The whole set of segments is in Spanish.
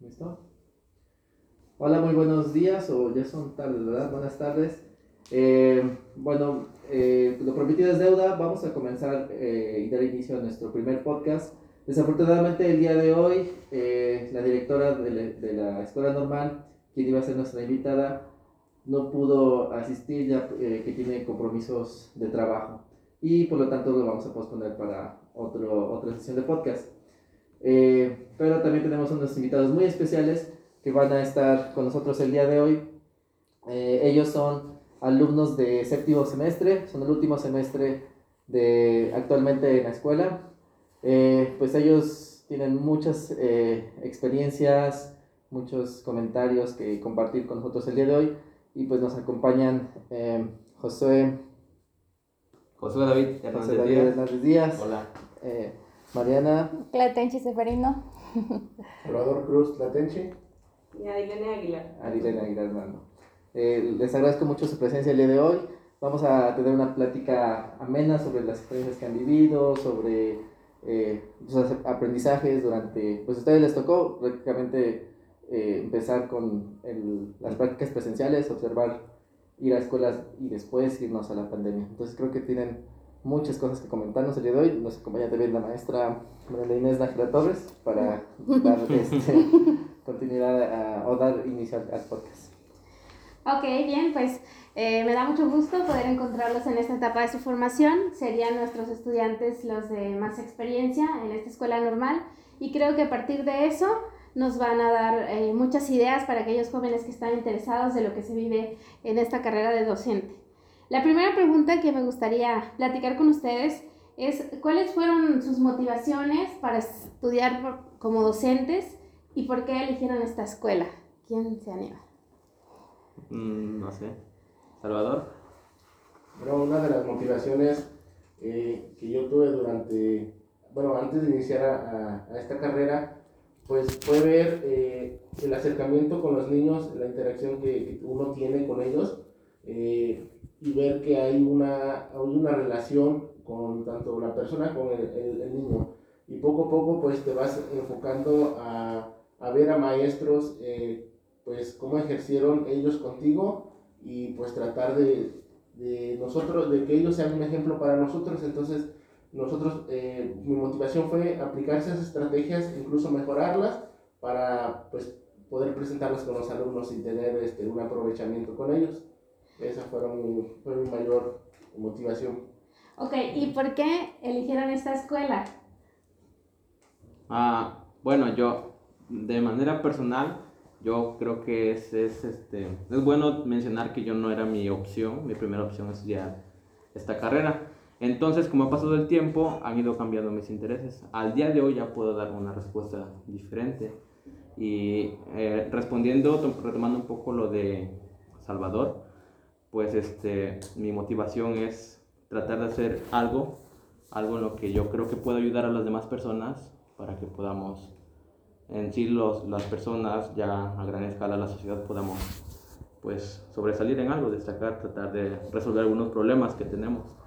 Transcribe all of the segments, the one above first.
¿Listo? Hola, muy buenos días, o ya son tardes, ¿verdad? Buenas tardes. Eh, bueno, eh, lo prometido es deuda, vamos a comenzar eh, y dar inicio a nuestro primer podcast. Desafortunadamente el día de hoy, la directora de la, escuela normal, quien iba a ser nuestra invitada, no pudo asistir ya que tiene compromisos de trabajo y por lo tanto lo vamos a posponer para otro, otra sesión de podcast. Eh, pero también tenemos unos invitados muy especiales que van a estar con nosotros el día de hoy. Eh, ellos son alumnos de séptimo semestre, son el último semestre de actualmente en la escuela. Eh, pues ellos tienen muchas experiencias, muchos comentarios que compartir con nosotros el día de hoy y pues nos acompañan José. José David José David Hernández Díaz. Hola. Mariana. Clatenchi Seferino. Salvador Cruz Clatenchi. Y Adilene Aguilar. Adilene Aguilar, hermano. Eh, les agradezco mucho su presencia el día de hoy. Vamos a tener una plática amena sobre las experiencias que han vivido, sobre eh, sus aprendizajes durante, pues a ustedes les tocó prácticamente eh, empezar con el, las prácticas presenciales, observar, ir a escuelas y después irnos a la pandemia. Entonces creo que tienen muchas cosas que comentarnos el día de hoy. Nos acompaña también la maestra María Inés Nájera Torres para dar este, continuidad o dar inicio al, podcast. Ok, bien, pues eh, me da mucho gusto poder encontrarlos en esta etapa de su formación. Serían nuestros estudiantes los de más experiencia en esta escuela normal y creo que a partir de eso nos van a dar eh, muchas ideas para aquellos jóvenes que están interesados de lo que se vive en esta carrera de docente. La primera pregunta que me gustaría platicar con ustedes es cuáles fueron sus motivaciones para estudiar como docentes y por qué eligieron esta escuela. ¿Quién se anima? Mm, no sé. Salvador. Bueno, una de las motivaciones eh, que yo tuve durante, bueno, antes de iniciar a, esta carrera, pues fue ver eh, el acercamiento con los niños, la interacción que, uno tiene con ellos. Eh, y ver que hay una, una relación con tanto la persona como el, el, niño. Y poco a poco pues te vas enfocando a, a ver a maestros eh, pues cómo ejercieron ellos contigo y pues tratar de, de, nosotros, de que ellos sean un ejemplo para nosotros. Entonces nosotros, eh, mi motivación fue aplicar esas estrategias, incluso mejorarlas para pues poder presentarlas con los alumnos y tener este, un aprovechamiento con ellos. Esa fue mi, fue mi mayor motivación. Ok, ¿y por qué eligieron esta escuela? Ah, bueno, yo de manera personal, yo creo que es, es, este, es bueno mencionar que yo no era mi opción, mi primera opción es ya esta carrera. Entonces, como ha pasado el tiempo, han ido cambiando mis intereses. Al día de hoy ya puedo dar una respuesta diferente. Y eh, respondiendo, retomando un poco lo de Salvador, pues este, mi motivación es tratar de hacer algo, algo en lo que yo creo que pueda ayudar a las demás personas para que podamos, en sí los, las personas ya a gran escala, la sociedad, podamos pues sobresalir en algo, destacar, tratar de resolver algunos problemas que tenemos.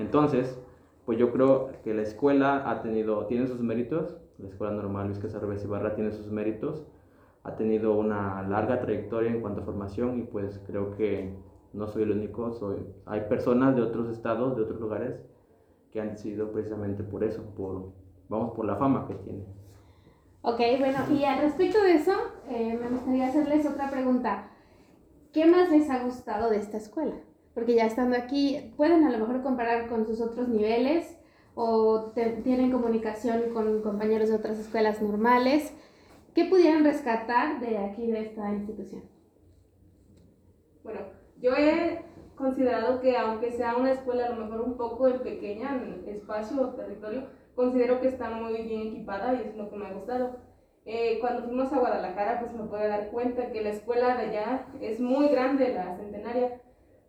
Entonces, pues yo creo que la escuela ha tenido, tiene sus méritos, la escuela normal Luis Casarrevés Ibarra tiene sus méritos, ha tenido una larga trayectoria en cuanto a formación y pues creo que no soy el único, soy, hay personas de otros estados, de otros lugares, que han decidido precisamente por eso, por, vamos, por la fama que tiene. Ok, bueno, y al respecto de eso, eh, me gustaría hacerles otra pregunta. ¿Qué más les ha gustado de esta escuela? Porque ya estando aquí, pueden a lo mejor comparar con sus otros niveles o tienen comunicación con compañeros de otras escuelas normales. ¿Qué pudieran rescatar de aquí, de esta institución? Bueno, yo he considerado que aunque sea una escuela a lo mejor un poco pequeña en espacio o territorio, considero que está muy bien equipada y es lo que me ha gustado. Eh, cuando fuimos a Guadalajara, pues me pude dar cuenta que la escuela de allá es muy grande, la centenaria,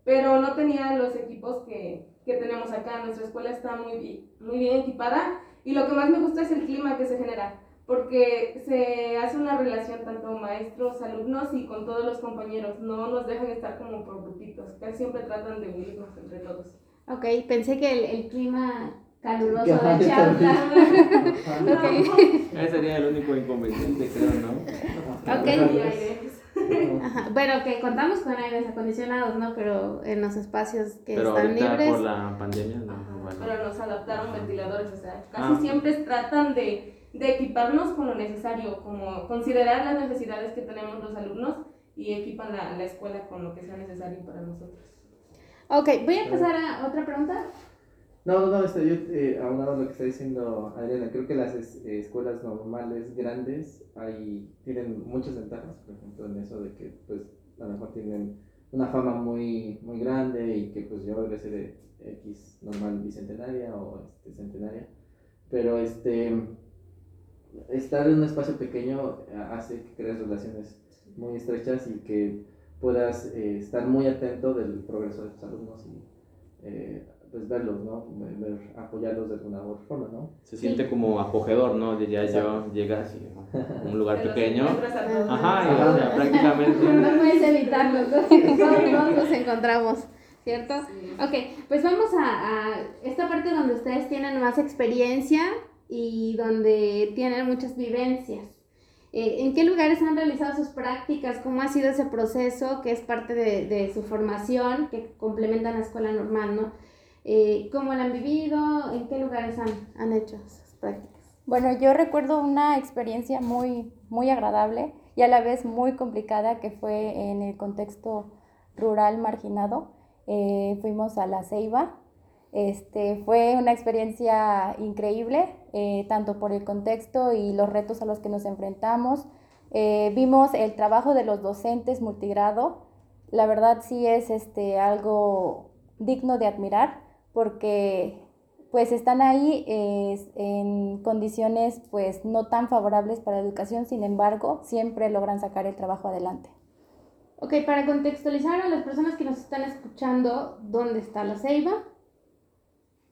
pero no tenía los equipos que, que tenemos acá. Nuestra escuela está muy, muy bien equipada y lo que más me gusta es el clima que se genera porque se hace una relación tanto maestros, alumnos y con todos los compañeros. No nos dejan estar como por grupitos, casi siempre tratan de unirnos entre todos. Ok, pensé que el, el clima caluroso de ajá, Chiautla. Ajá. Ok. Ese sería el único inconveniente, creo, ¿no? Ok. Ajá, Bueno, que contamos con aires acondicionados, ¿no? Pero en los espacios que Pero están ahorita libres. por la pandemia, no, bueno. Pero nos adaptaron ventiladores, o sea, casi Ah. siempre tratan de, de equiparnos con lo necesario, como considerar las necesidades que tenemos los alumnos y equipan la, la escuela con lo que sea necesario para nosotros. Ok, voy a pasar a otra pregunta. No, no, este, yo eh, aunado lo que está diciendo Adriana, creo que las eh, escuelas normales grandes hay, tienen muchas ventajas, por ejemplo, en eso de que pues a lo mejor tienen una fama muy, muy grande y que pues yo ser de X normal bicentenaria o este, centenaria, pero este estar en un espacio pequeño eh, hace que crees relaciones muy estrechas y que puedas eh, estar muy atento del progreso de tus alumnos y eh, pues verlos, ¿no? Ver- apoyarlos de alguna u otra forma, ¿no? Se siente como acogedor, ¿no? Diría yo, llegas y a un lugar pequeño. Ajá, y o sea, prácticamente. No puedes evitarlo, todos, todos nos encontramos, ¿cierto? Sí. Ok, pues vamos a, a esta parte donde ustedes tienen más experiencia y donde tienen muchas vivencias. Eh, ¿En qué lugares han realizado sus prácticas? ¿Cómo ha sido ese proceso que es parte de, de su formación, que complementa la escuela normal, ¿no? Eh, ¿Cómo la han vivido? ¿En qué lugares han, han hecho sus prácticas? Bueno, yo recuerdo una experiencia muy, muy agradable y a la vez muy complicada que fue en el contexto rural marginado. Eh, fuimos a La Ceiba. Este, fue una experiencia increíble, eh, tanto por el contexto y los retos a los que nos enfrentamos. Eh, vimos el trabajo de los docentes multigrado. La verdad sí es este, algo digno de admirar porque pues están ahí eh, en condiciones pues no tan favorables para la educación, sin embargo, siempre logran sacar el trabajo adelante. Ok, para contextualizar a las personas que nos están escuchando, ¿dónde está la Ceiba?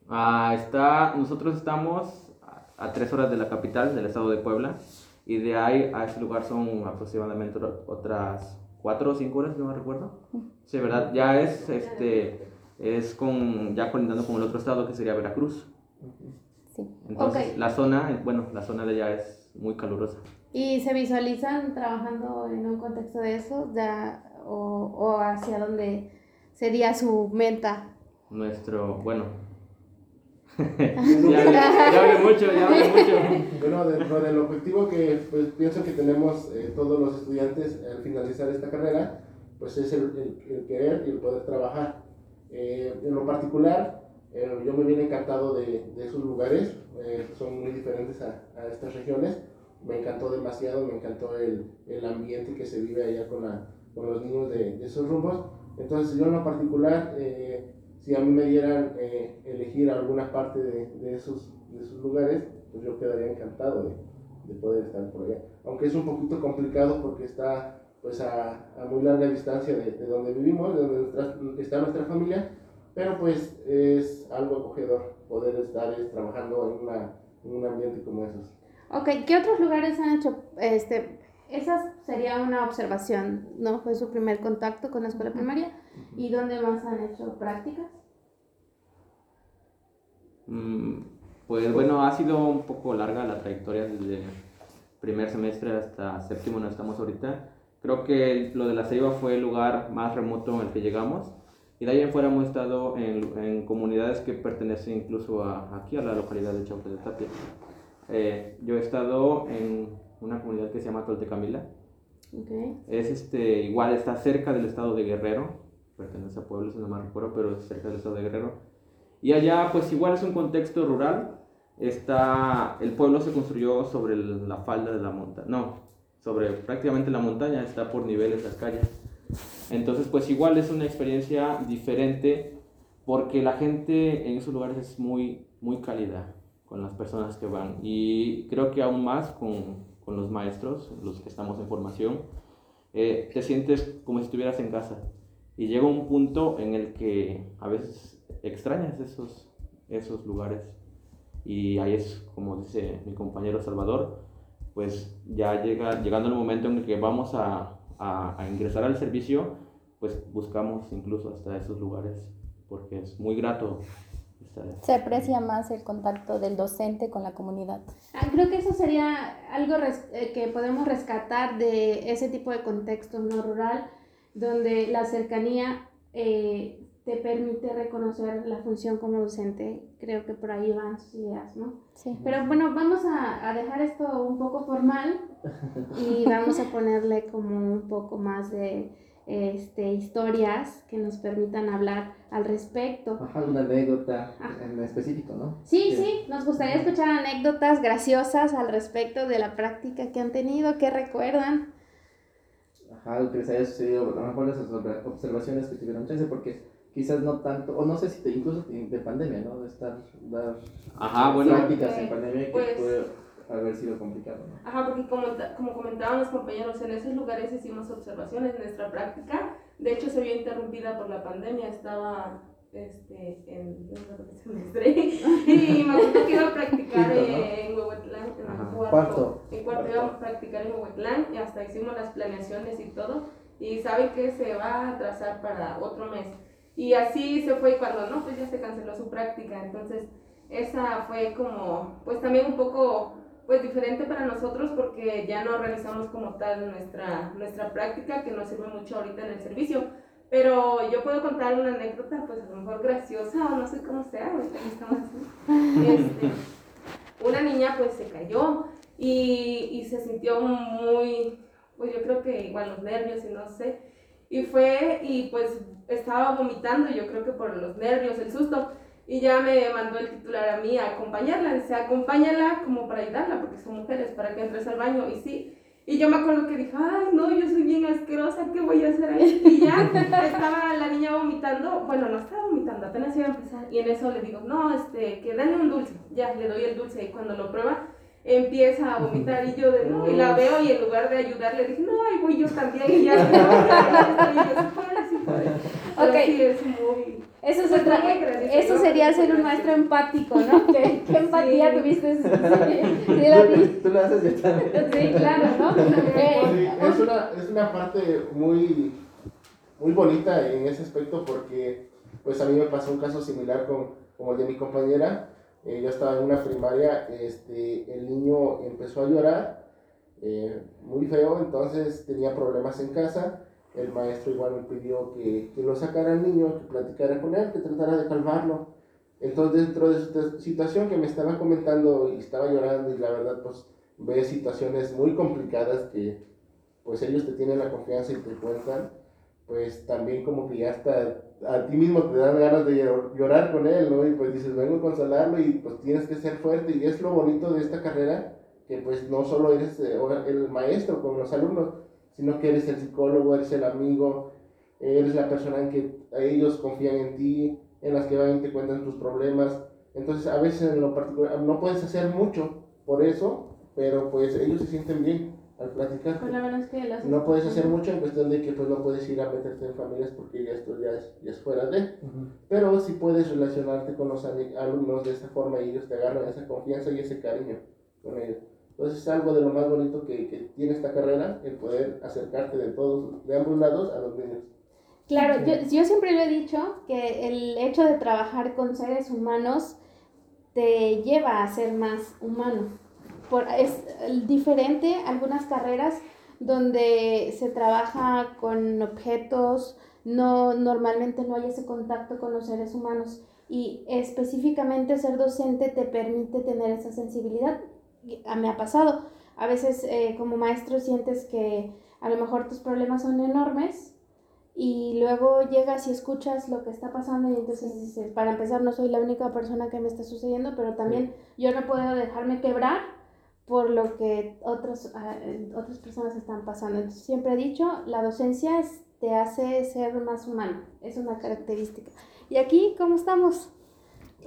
Ah, está, nosotros estamos a, a tres horas de la capital, del estado de Puebla, y de ahí a ese lugar son aproximadamente otras cuatro o cinco horas, no me recuerdo. Sí, ¿verdad? Ya es, este, es con, ya colindando con el otro estado que sería Veracruz. Sí. Entonces, Ok. la zona, bueno, la zona de allá es muy calurosa. ¿Y se visualizan trabajando en un contexto de eso? Ya, o, ¿O hacia dónde sería su meta? Nuestro, bueno. ya, hablé- ya hablé mucho, ya hablé mucho. Bueno, dentro del objetivo que pues, pienso que tenemos eh, todos los estudiantes al finalizar esta carrera, pues es el, el- el querer y el poder trabajar. Eh, en lo particular, eh, yo me viene encantado de, de esos lugares, eh, son muy diferentes a, a estas regiones. Me encantó demasiado, me encantó el, el ambiente que se vive allá con, la, con los niños de, de esos rumbos. Entonces, yo en lo particular, eh, si a mí me dieran eh, elegir alguna parte de, de, esos, de esos lugares, pues yo quedaría encantado de, de poder estar por allá. Aunque es un poquito complicado porque está pues a, a muy larga distancia de, de, donde vivimos, de donde nuestra, está nuestra familia, pero pues es algo acogedor poder estar es, trabajando en, una, en un ambiente como esos. Ok, ¿qué otros lugares han hecho? Este, esa sería una observación, ¿no? Fue su primer contacto con la escuela primaria. ¿Y dónde más han hecho prácticas? Mm, Pues bueno, ha sido un poco larga la trayectoria desde primer semestre hasta séptimo, donde estamos ahorita. Creo que lo de la Ceiba fue el lugar más remoto en el que llegamos. Y de ahí en fuera hemos estado en, en comunidades que pertenecen incluso a, aquí, a la localidad de Chaupe de Tapia. Eh, yo he estado en una comunidad que se llama Toltecamila. Okay. Es este, igual está cerca del estado de Guerrero, pertenece a Puebla, si no me recuerdo, pero es cerca del estado de Guerrero. Y allá, pues igual es un contexto rural. Está, el pueblo se construyó sobre la falda de la montaña, no, sobre prácticamente la montaña, está por niveles las calles. Entonces, pues igual es una experiencia diferente porque la gente en esos lugares es muy, muy cálida con las personas que van. Y creo que aún más con, con los maestros, los que estamos en formación, eh, te sientes como si estuvieras en casa. Y llega un punto en el que a veces extrañas esos, esos lugares. Y ahí es, como dice mi compañero Salvador, pues ya llega, llegando el momento en el que vamos a, a, a ingresar al servicio, pues buscamos incluso hasta esos lugares, porque es muy grato Se aprecia más el contacto del docente con la comunidad. Ah, Creo que eso sería algo res- eh, que podemos rescatar de ese tipo de contexto no rural, donde la cercanía eh, te permite reconocer la función como docente. Creo que por ahí van sus ideas, ¿no? Sí. Pero bueno, vamos a, a dejar esto un poco formal y vamos a ponerle como un poco más de este, historias que nos permitan hablar al respecto. Ajá, una anécdota en específico, ¿no? Sí, sí, nos gustaría escuchar anécdotas graciosas al respecto de la práctica que han tenido, que recuerdan. Ajá, algo que les haya sucedido, a lo mejor esas obra- observaciones que tuvieron chance, porque quizás no tanto, o no sé si te, incluso de pandemia, ¿no? De estar, dar Ajá, bueno, prácticas eh, en pandemia que pues- puede haber sido complicado, ¿no? Ajá, porque como, como comentaban los compañeros, en esos lugares hicimos observaciones. Nuestra práctica, de hecho, se vio interrumpida por la pandemia. Estaba este, en semestre y me acuerdo que iba a practicar Quinto, ¿no? en Huehuetlán, en cuarto. Cuarto. En cuarto Cuarto. íbamos a practicar en Huehuetlán y hasta hicimos las planeaciones y todo. Y saben que se va a atrasar para otro mes. Y así se fue cuando no, pues ya se canceló su práctica. Entonces, esa fue como, pues también un poco pues diferente para nosotros porque ya no realizamos como tal nuestra, nuestra práctica que nos sirve mucho ahorita en el servicio. Pero yo puedo contar una anécdota, pues a lo mejor graciosa o no sé cómo sea, ahorita estamos así. Este, una niña pues se cayó y, y se sintió muy, pues yo creo que igual los nervios y no sé. Y fue y pues estaba vomitando, yo creo que por los nervios, el susto. Y ya me mandó el titular a mí a acompañarla. Dice, acompáñala como para ayudarla, porque son mujeres, para que entres al baño. Y sí. Y yo me acuerdo que dije, ay, no, yo soy bien asquerosa, ¿qué voy a hacer ahí? Y ya estaba la niña vomitando. Bueno, no estaba vomitando, apenas iba a empezar. Y en eso le digo, no, este, que dale un dulce. Ya, le doy el dulce. Y cuando lo prueba, empieza a vomitar. Y yo de, no, y la veo. Y en lugar de ayudarle, dije, no, ahí voy yo también. Y ya, no, y yo, sí puede, sí puede. Pero Ok. sí, es muy... Eso, es Pues otra- muy eso ¿no? sería ser un maestro empático, ¿no? ¿Qué, qué empatía Sí. tuviste? Sí, sí, la vi. Tú lo haces yo también. Sí, claro, ¿no? Eh, Sí, es una, es una parte muy, muy bonita en ese aspecto porque pues a mí me pasó un caso similar con, como el de mi compañera. Eh, yo estaba en una primaria, este, el niño empezó a llorar eh, muy feo, entonces tenía problemas en casa. El maestro igual me pidió que, que lo sacara al niño, que platicara con él, que tratara de calmarlo. Entonces dentro de esta situación que me estaba comentando y estaba llorando y la verdad pues ves situaciones muy complicadas que pues ellos te tienen la confianza y te cuentan, pues también como que ya hasta a ti mismo te dan ganas de llor- llorar con él, ¿no? Y pues dices, vengo a consolarlo y pues tienes que ser fuerte y es lo bonito de esta carrera, que pues no solo eres eh, el maestro con los alumnos, sino que eres el psicólogo, eres el amigo, eres la persona en que ellos confían en ti, en las que van y te cuentan tus problemas. Entonces a veces en lo particular no puedes hacer mucho por eso, pero pues ellos se sienten bien al platicar. Por lo menos que los No puedes hacer mucho en cuestión de que pues no puedes ir a meterte en familias porque ya esto ya es, ya es fuera de. Pero sí puedes relacionarte con los alumnos de esa forma y ellos te agarran esa confianza y ese cariño con ellos. Entonces es algo de lo más bonito que, que tiene esta carrera, el poder acercarte de todos, de ambos lados a los niños. Claro, yo, yo siempre lo he dicho que el hecho de trabajar con seres humanos te lleva a ser más humano. Por, es diferente algunas carreras donde se trabaja con objetos, no normalmente no hay ese contacto con los seres humanos y específicamente ser docente te permite tener esa sensibilidad. Ah, Me ha pasado, a veces eh, como maestro sientes que a lo mejor tus problemas son enormes y luego llegas y escuchas lo que está pasando y entonces dices, para empezar no soy la única persona que me está sucediendo, pero también yo no puedo dejarme quebrar por lo que otros, ah, otras personas están pasando. Entonces, siempre he dicho, la docencia es- te hace ser más humano, es una característica. ¿Y aquí cómo estamos?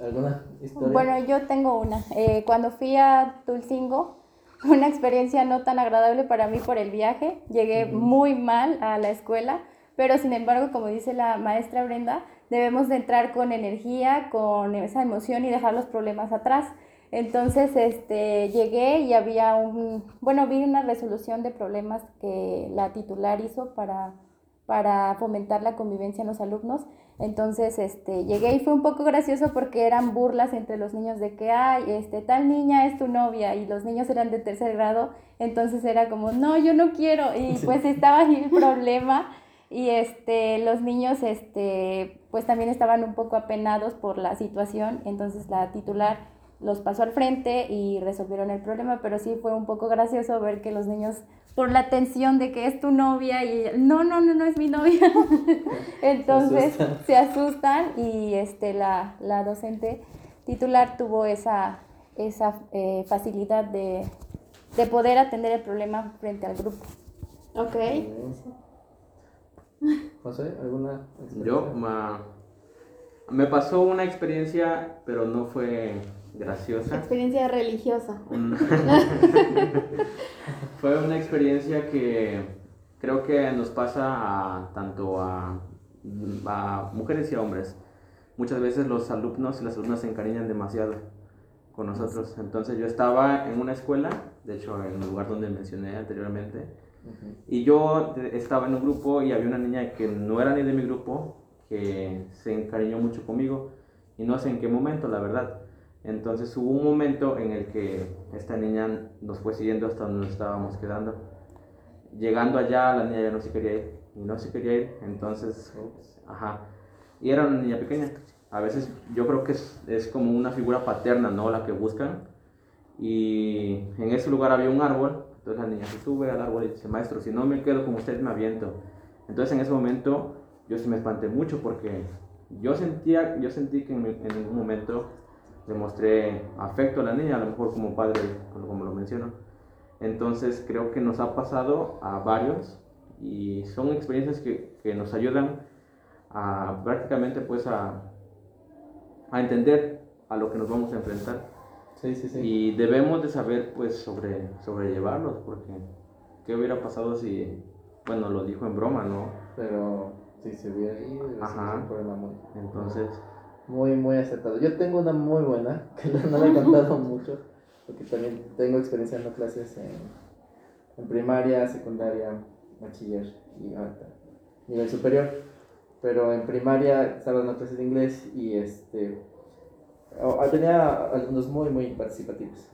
¿Alguna historia? Bueno, yo tengo una. Eh, cuando fui a Tulcingo, una experiencia no tan agradable para mí por el viaje. Llegué Ujú. muy mal a la escuela, pero sin embargo, como dice la maestra Brenda, debemos de entrar con energía, con esa emoción y dejar los problemas atrás. Entonces, este, llegué y había un, bueno, vi una resolución de problemas que la titular hizo para para fomentar la convivencia en los alumnos. Entonces, este, llegué y fue un poco gracioso porque eran burlas entre los niños de que, ay, este, tal niña es tu novia y los niños eran de tercer grado, entonces era como, no, yo no quiero y pues estaba ahí el problema y este, los niños, este, pues también estaban un poco apenados por la situación, entonces la titular los pasó al frente y resolvieron el problema, pero sí fue un poco gracioso ver que los niños, por la tensión de que es tu novia y no, no, no, no es mi novia, entonces se asustan. y este, la, la, docente titular tuvo esa, esa eh, facilidad de, de poder atender el problema frente al grupo. Ok. José, ¿alguna Yo, me pasó una experiencia, pero no fue graciosa. Experiencia religiosa. Fue una experiencia que creo que nos pasa tanto a, a, mujeres y a hombres. Muchas veces los alumnos y las alumnas se encariñan demasiado con nosotros. Entonces yo estaba en una escuela, de hecho en el lugar donde mencioné anteriormente, y yo estaba en un grupo y había una niña que no era ni de mi grupo, que se encariñó mucho conmigo, y no sé en qué momento, la verdad. Entonces hubo un momento en el que esta niña nos fue siguiendo hasta donde nos estábamos quedando. Llegando allá, la niña ya no se quería ir, y no se quería ir, entonces, ajá. Y era una niña pequeña. A veces yo creo que es, es como una figura paterna, ¿no? La que buscan. Y en ese lugar había un árbol, entonces la niña se sube al árbol y dice, maestro, si no me quedo con usted, me aviento. Entonces en ese momento yo se me espanté mucho porque yo sentía, yo sentí que en, en ningún momento demostré afecto a la niña, a lo mejor como padre, como lo menciono. Entonces creo que nos ha pasado a varios y son experiencias que, que nos ayudan a prácticamente pues a, a, entender a lo que nos vamos a enfrentar. Sí, sí, sí. Y debemos de saber pues sobre, sobrellevarlos porque qué hubiera pasado si, bueno, lo dijo en broma, ¿no? Pero si se hubiera ido, Ajá. Entonces muy, muy acertado. Yo tengo una muy buena, que no la he contado mucho, porque también tengo experiencia dando clases en, en primaria, secundaria, bachiller y alta, nivel superior. Pero en primaria estaba dando clases de inglés y este tenía alumnos muy, muy participativos,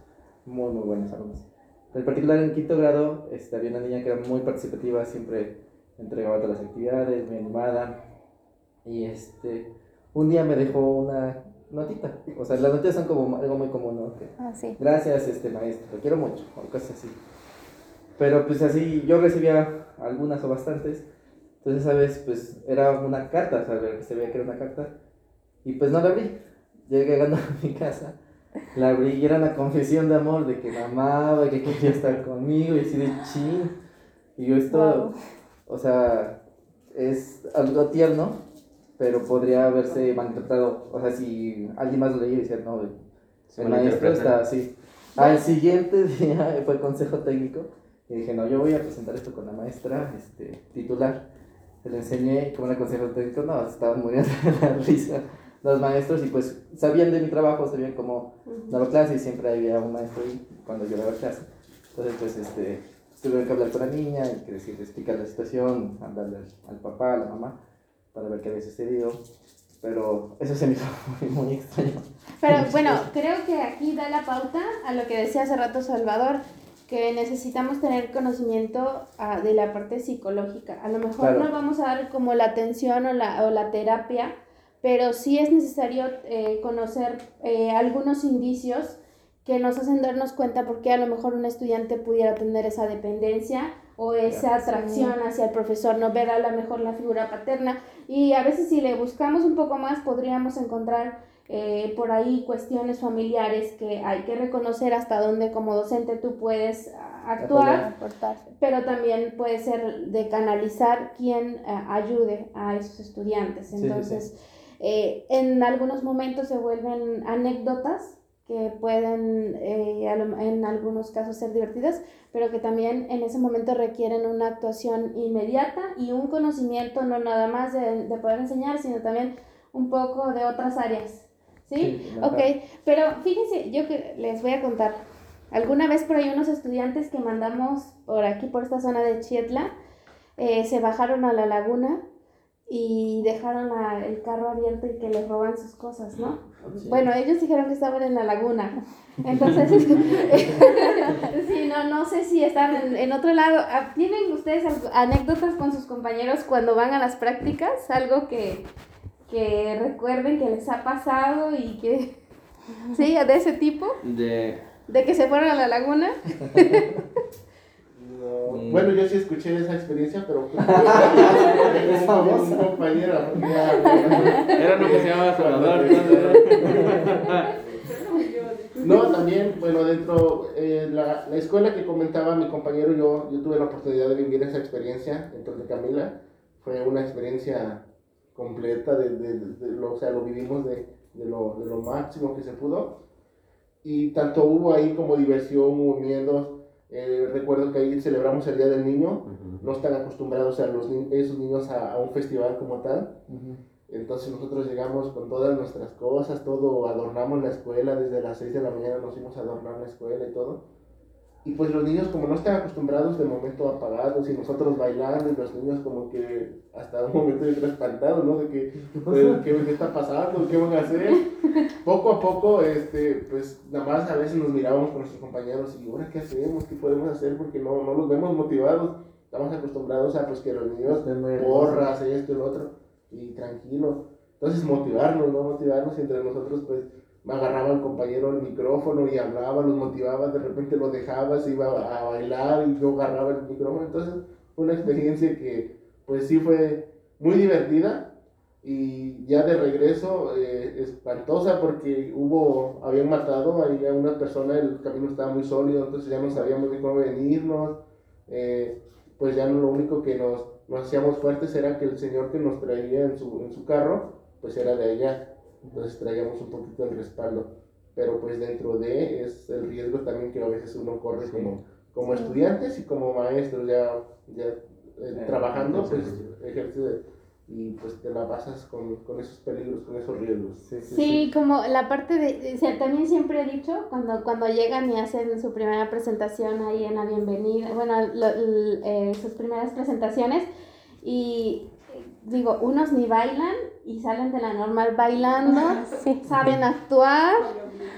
muy, muy buenos alumnos. En particular en quinto grado este, había una niña que era muy participativa, siempre entregaba todas las actividades, muy animada. Y este, un día me dejó una notita. O sea, las notitas son como algo muy común, ¿no? ah, sí. Gracias, este maestro, lo quiero mucho, o cosas así. Pero pues así, yo recibía algunas o bastantes. Entonces, ¿sabes? Pues era una carta, ¿sabes? Se veía que era una carta. Y pues no la abrí. Llegué llegando a mi casa, la abrí y era una confesión de amor de que me amaba, que quería estar conmigo y así de chin. Y yo esto, o sea, es algo tierno, pero podría haberse malinterpretado. O sea, si alguien más lo leía y decía, no, el maestro está así. Al siguiente día fue el consejo técnico y dije, no, yo voy a presentar esto con la maestra este, titular. Se le enseñé como el consejo técnico, no, estaban muriendo de la risa los maestros y pues sabían de mi trabajo, sabían cómo daba clase y siempre había un maestro ahí cuando yo daba clase. Entonces, pues, este, tuve que hablar con la niña y que decirle, explicar la situación, hablarle al papá, a la mamá para ver qué había sucedido. Pero eso se me hizo muy, extraño. Pero bueno, creo que aquí da la pauta a lo que decía hace rato Salvador, que necesitamos tener conocimiento ah, de la parte psicológica. A lo mejor no vamos a dar como la atención o la, o la terapia, pero sí es necesario eh, conocer eh, algunos indicios que nos hacen darnos cuenta por qué a lo mejor un estudiante pudiera tener esa dependencia o esa atracción hacia el profesor, no ver a lo mejor la figura paterna. Y a veces si le buscamos un poco más podríamos encontrar eh, por ahí cuestiones familiares que hay que reconocer hasta dónde como docente tú puedes actuar, pero también puede ser de canalizar quien eh, ayude a esos estudiantes. Entonces, eh, en algunos momentos se vuelven anécdotas que pueden eh, en algunos casos ser divertidas, pero que también en ese momento requieren una actuación inmediata y un conocimiento no nada más de, de poder enseñar, sino también un poco de otras áreas. ¿Sí? ok, pero fíjense, yo que les voy a contar. Alguna vez por ahí unos estudiantes que mandamos por aquí, por esta zona de Chietla, eh, se bajaron a la laguna y dejaron la- el carro abierto y que les roban sus cosas, ¿no? Bueno, ellos dijeron que estaban en la laguna. Entonces, sí, no, no sé si están en, en otro lado. Ah, ¿Tienen ustedes anécdotas con sus compañeros cuando van a las prácticas? Algo que, que recuerden que les ha pasado y que... Sí, de ese tipo, De, de que se fueron a la laguna. No, Mm. Bueno, yo sí escuché esa experiencia, pero Es famosa. un compañero. era uno que se llamaba Salvador. No, también, bueno, dentro eh, la, la escuela que comentaba mi compañero, yo, yo tuve la oportunidad de vivir esa experiencia dentro de Camila. Fue una experiencia completa, de, de- de- de lo, o sea, lo vivimos de, de lo, de lo máximo que se pudo. Y tanto hubo ahí como diversión, hubo miedos. Eh, recuerdo que ahí celebramos el Día del Niño. No están acostumbrados a los ni- esos niños a, a un festival como tal. Entonces nosotros llegamos con todas nuestras cosas, todo, adornamos la escuela, desde las 6 de la mañana nos fuimos a adornar la escuela y todo. Y pues los niños como no están acostumbrados de momento apagados y nosotros bailando y los niños como que hasta un momento yo creo espantados, ¿no? De que, pues, ¿qué, qué está pasando? ¿Qué van a hacer? Poco a poco, este, pues nada más a veces nos mirábamos con nuestros compañeros y ahora qué hacemos, qué podemos hacer porque no, no los vemos motivados. Estamos acostumbrados a pues que los niños porras, esto y lo otro, y tranquilo. Entonces motivarnos, ¿no? Motivarnos y entre nosotros, pues, agarraba el compañero el micrófono y hablaba, los motivaba, de repente lo dejaba, se iba a bailar y yo agarraba el micrófono. Entonces, una experiencia que, pues, sí fue muy divertida y ya de regreso eh, espantosa porque hubo, habían matado ahí a una persona, el camino estaba muy sólido, entonces ya no sabíamos ni cómo venirnos. eh, pues ya no lo único que nos, nos hacíamos fuertes era que el señor que nos traía en su, en su carro, pues era de allá. Entonces traíamos un poquito el respaldo. Pero pues dentro de es el riesgo también que a veces uno corre Sí. como, como Sí. estudiantes y como maestros ya, ya eh, Eh, trabajando, pues ejerce y pues te la pasas con, con esos peligros, con esos riesgos. Sí, sí, Sí, como la parte de, o sea, también siempre he dicho, cuando, cuando llegan y hacen su primera presentación ahí en la bienvenida, bueno, lo- l- eh, sus primeras presentaciones, y digo, unos ni bailan y salen de la normal bailando, Sí. saben actuar,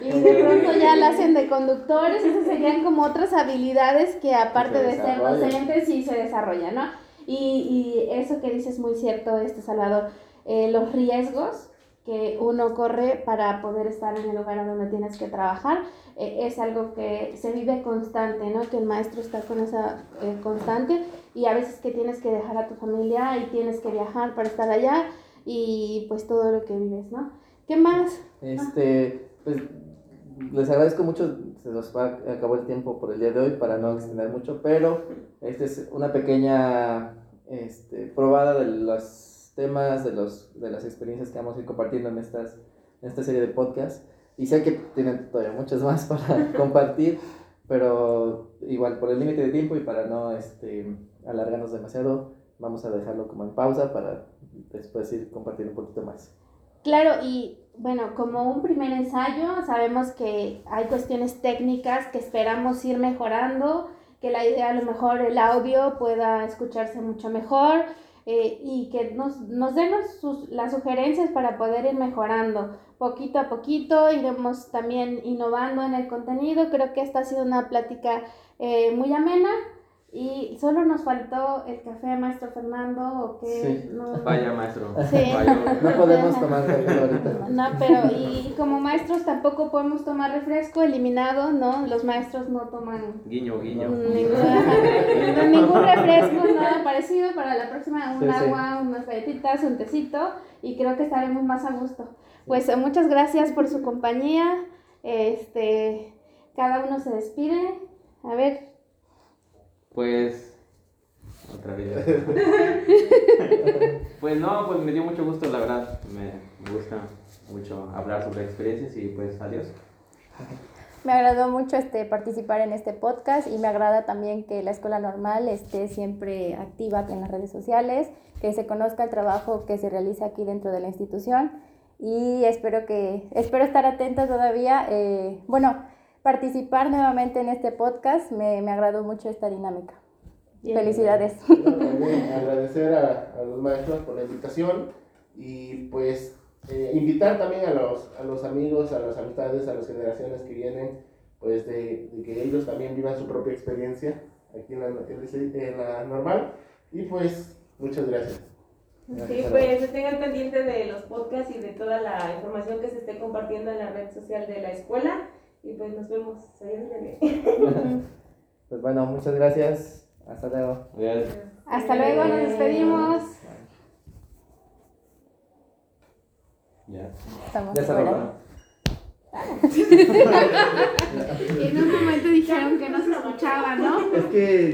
y de pronto ya la hacen de conductores, esas serían como otras habilidades que aparte Se de ser docentes sí se desarrollan, ¿no? Y, y eso que dices muy cierto, este Salvador, eh, los riesgos que uno corre para poder estar en el lugar donde tienes que trabajar, eh, es algo que se vive constante, ¿no? Que el maestro está con esa eh, constante y a veces que tienes que dejar a tu familia y tienes que viajar para estar allá y pues todo lo que vives, ¿no? ¿Qué más? Este, pues les agradezco mucho, se nos va, acabó el tiempo por el día de hoy para no extender mucho, pero esta es una pequeña este, probada de los temas, de, los, de las experiencias que vamos a ir compartiendo en, estas, en esta serie de podcasts. Y sé que tienen todavía muchas más para compartir, pero igual por el límite de tiempo y para no este, alargarnos demasiado, vamos a dejarlo como en pausa para después ir compartiendo un poquito más. Claro, y bueno, como un primer ensayo, sabemos que hay cuestiones técnicas que esperamos ir mejorando, que la idea a lo mejor el audio pueda escucharse mucho mejor eh, y que nos, nos den sus- las sugerencias para poder ir mejorando. Poquito a poquito iremos también innovando en el contenido. Creo que esta ha sido una plática eh, muy amena y solo nos faltó el café, maestro Fernando, o que Sí. no, Vaya, maestro. Sí. Vaya. No podemos tomar café ahorita. no, pero y como maestros tampoco podemos tomar refresco eliminado, ¿no? Los maestros no toman Guiño, guiño. ningún, ningún refresco, nada parecido. Para la próxima un Sí, sí. agua, unas galletitas, un tecito y creo que estaremos más a gusto. Pues eh, muchas gracias por su compañía. Este, cada uno se despide. A ver, Pues. Otra vez. pues no, pues me dio mucho gusto, la verdad. Me, me gusta mucho hablar sobre experiencias y pues adiós. Me agradó mucho este, participar en este podcast y me agrada también que la escuela normal esté siempre activa en las redes sociales, que se conozca el trabajo que se realiza aquí dentro de la institución y espero que espero estar atenta todavía. eh, bueno, participar nuevamente en este podcast me, me agradó mucho esta dinámica. Bien. Felicidades. Bueno, también agradecer a, a los maestros por la invitación y pues eh, invitar también a los, a los amigos, a las amistades, a las generaciones que vienen, pues de, de que ellos también vivan su propia experiencia aquí en la, en la- normal. Y pues muchas gracias. Sí, pues estén pendiente de los podcasts y de toda la información que se esté compartiendo en la red social de la escuela. Y pues nos vemos. Pues bueno, muchas gracias. Hasta luego. Ya- Hasta luego, nos despedimos. ya. Estamos Ya fuera. En un momento dijeron que no se escuchaba, ¿no? Es que